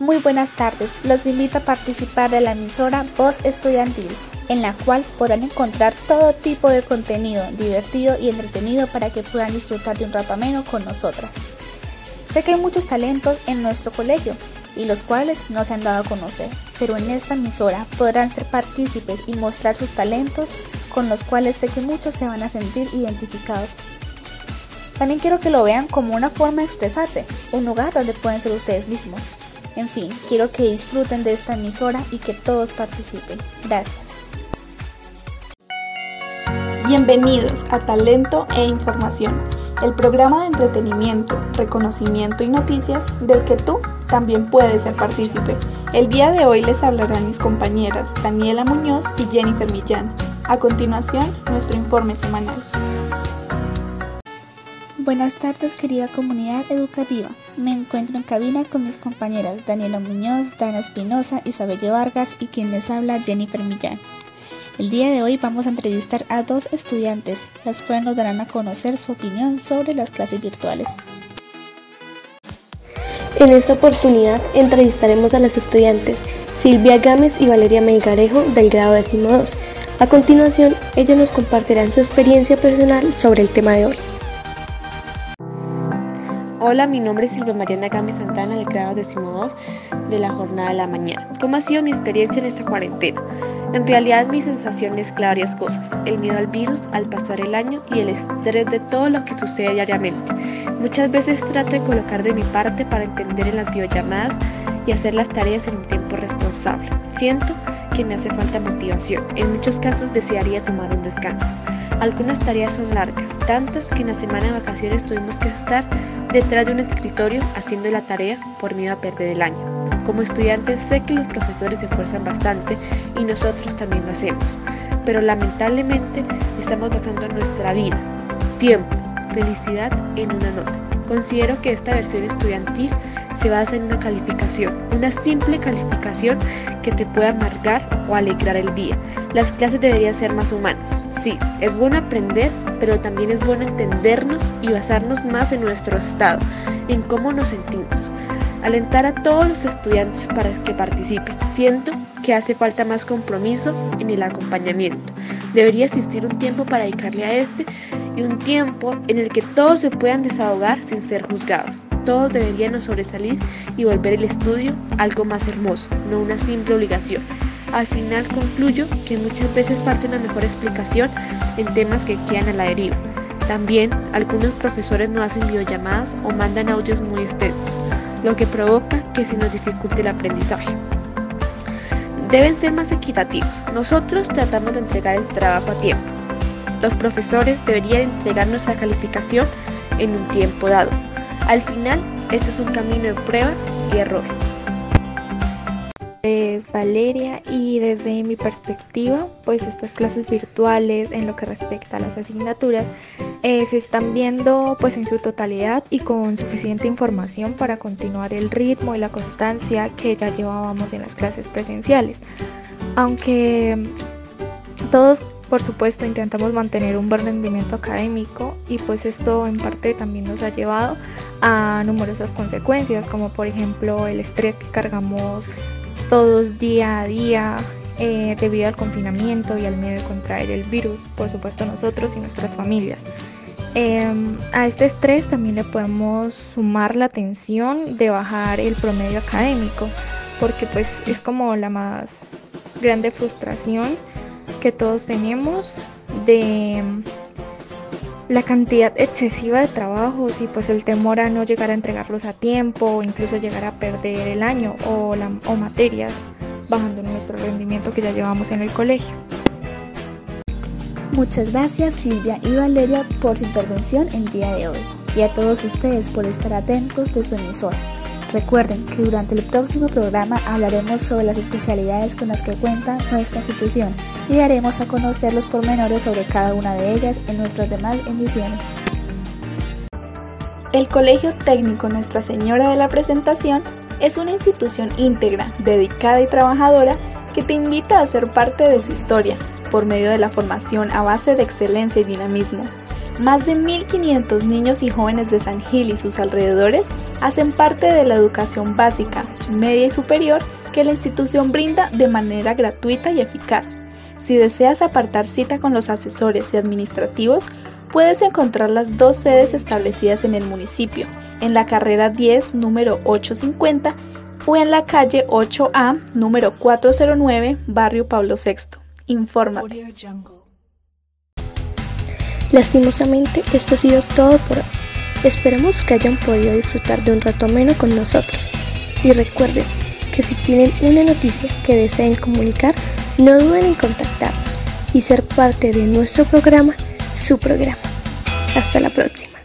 Muy buenas tardes, los invito a participar de la emisora Voz Estudiantil, en la cual podrán encontrar todo tipo de contenido divertido y entretenido para que puedan disfrutar de un rato ameno con nosotras. Sé que hay muchos talentos en nuestro colegio y los cuales no se han dado a conocer, pero en esta emisora podrán ser partícipes y mostrar sus talentos con los cuales sé que muchos se van a sentir identificados. También quiero que lo vean como una forma de expresarse, un lugar donde pueden ser ustedes mismos. En fin, quiero que disfruten de esta emisora y que todos participen. Gracias. Bienvenidos a Talento e Información, el programa de entretenimiento, reconocimiento y noticias del que tú también puedes ser partícipe. El día de hoy les hablarán mis compañeras Daniela Muñoz y Jennifer Millán. A continuación, nuestro informe semanal. Buenas tardes querida comunidad educativa. Me encuentro en cabina con mis compañeras Daniela Muñoz, Dana Espinosa, Isabel Vargas y quien les habla Jennifer Millán. El día de hoy vamos a entrevistar a dos estudiantes, las cuales nos darán a conocer su opinión sobre las clases virtuales. En esta oportunidad entrevistaremos a las estudiantes Silvia Gámez y Valeria Melgarejo del grado décimo 2. A continuación, ellas nos compartirán su experiencia personal sobre el tema de hoy. Hola, mi nombre es Silvia Mariana Gámez Santana del grado décimo 2 de la jornada de la mañana. ¿Cómo ha sido mi experiencia en esta cuarentena? En realidad mi sensación es varias cosas, el miedo al virus al pasar el año y el estrés de todo lo que sucede diariamente. Muchas veces trato de colocar de mi parte para entender en las videollamadas y hacer las tareas en un tiempo responsable. Siento que me hace falta motivación. En muchos casos desearía tomar un descanso. Algunas tareas son largas, tantas que en la semana de vacaciones tuvimos que estar detrás de un escritorio haciendo la tarea por miedo a perder el año. Como estudiantes sé que los profesores se esfuerzan bastante y nosotros también lo hacemos, pero lamentablemente estamos basando nuestra vida, tiempo, felicidad en una nota. Considero que esta versión estudiantil se basa en una calificación, una simple calificación que te pueda amargar o alegrar el día. Las clases deberían ser más humanas. Sí, es bueno aprender, pero también es bueno entendernos y basarnos más en nuestro estado, en cómo nos sentimos alentar a todos los estudiantes para que participen. Siento que hace falta más compromiso en el acompañamiento. Debería existir un tiempo para dedicarle a este y un tiempo en el que todos se puedan desahogar sin ser juzgados. Todos deberían sobresalir y volver el estudio algo más hermoso, no una simple obligación. Al final concluyo que muchas veces falta una mejor explicación en temas que quedan a la deriva. También algunos profesores no hacen videollamadas o mandan audios muy extensos lo que provoca que se nos dificulte el aprendizaje. Deben ser más equitativos. Nosotros tratamos de entregar el trabajo a tiempo. Los profesores deberían entregar nuestra calificación en un tiempo dado. Al final, esto es un camino de prueba y error es Valeria y desde mi perspectiva, pues estas clases virtuales en lo que respecta a las asignaturas eh, se están viendo pues en su totalidad y con suficiente información para continuar el ritmo y la constancia que ya llevábamos en las clases presenciales. Aunque todos por supuesto intentamos mantener un buen rendimiento académico y pues esto en parte también nos ha llevado a numerosas consecuencias como por ejemplo el estrés que cargamos todos día a día eh, debido al confinamiento y al miedo de contraer el virus, por supuesto nosotros y nuestras familias. Em, a este estrés también le podemos sumar la tensión de bajar el promedio académico, porque pues es como la más grande frustración que todos tenemos de la cantidad excesiva de trabajos y pues el temor a no llegar a entregarlos a tiempo o incluso llegar a perder el año o, la, o materias bajando nuestro rendimiento que ya llevamos en el colegio. Muchas gracias Silvia y Valeria por su intervención el día de hoy y a todos ustedes por estar atentos de su emisora. Recuerden que durante el próximo programa hablaremos sobre las especialidades con las que cuenta nuestra institución y daremos a conocer los pormenores sobre cada una de ellas en nuestras demás emisiones. El Colegio Técnico Nuestra Señora de la Presentación es una institución íntegra, dedicada y trabajadora que te invita a ser parte de su historia por medio de la formación a base de excelencia y dinamismo. Más de 1.500 niños y jóvenes de San Gil y sus alrededores hacen parte de la educación básica, media y superior que la institución brinda de manera gratuita y eficaz. Si deseas apartar cita con los asesores y administrativos, puedes encontrar las dos sedes establecidas en el municipio, en la carrera 10, número 850, o en la calle 8A, número 409, barrio Pablo VI. Infórmate. Lastimosamente, esto ha sido todo por hoy. Esperamos que hayan podido disfrutar de un rato ameno con nosotros. Y recuerden que si tienen una noticia que deseen comunicar, no duden en contactarnos y ser parte de nuestro programa, su programa. Hasta la próxima.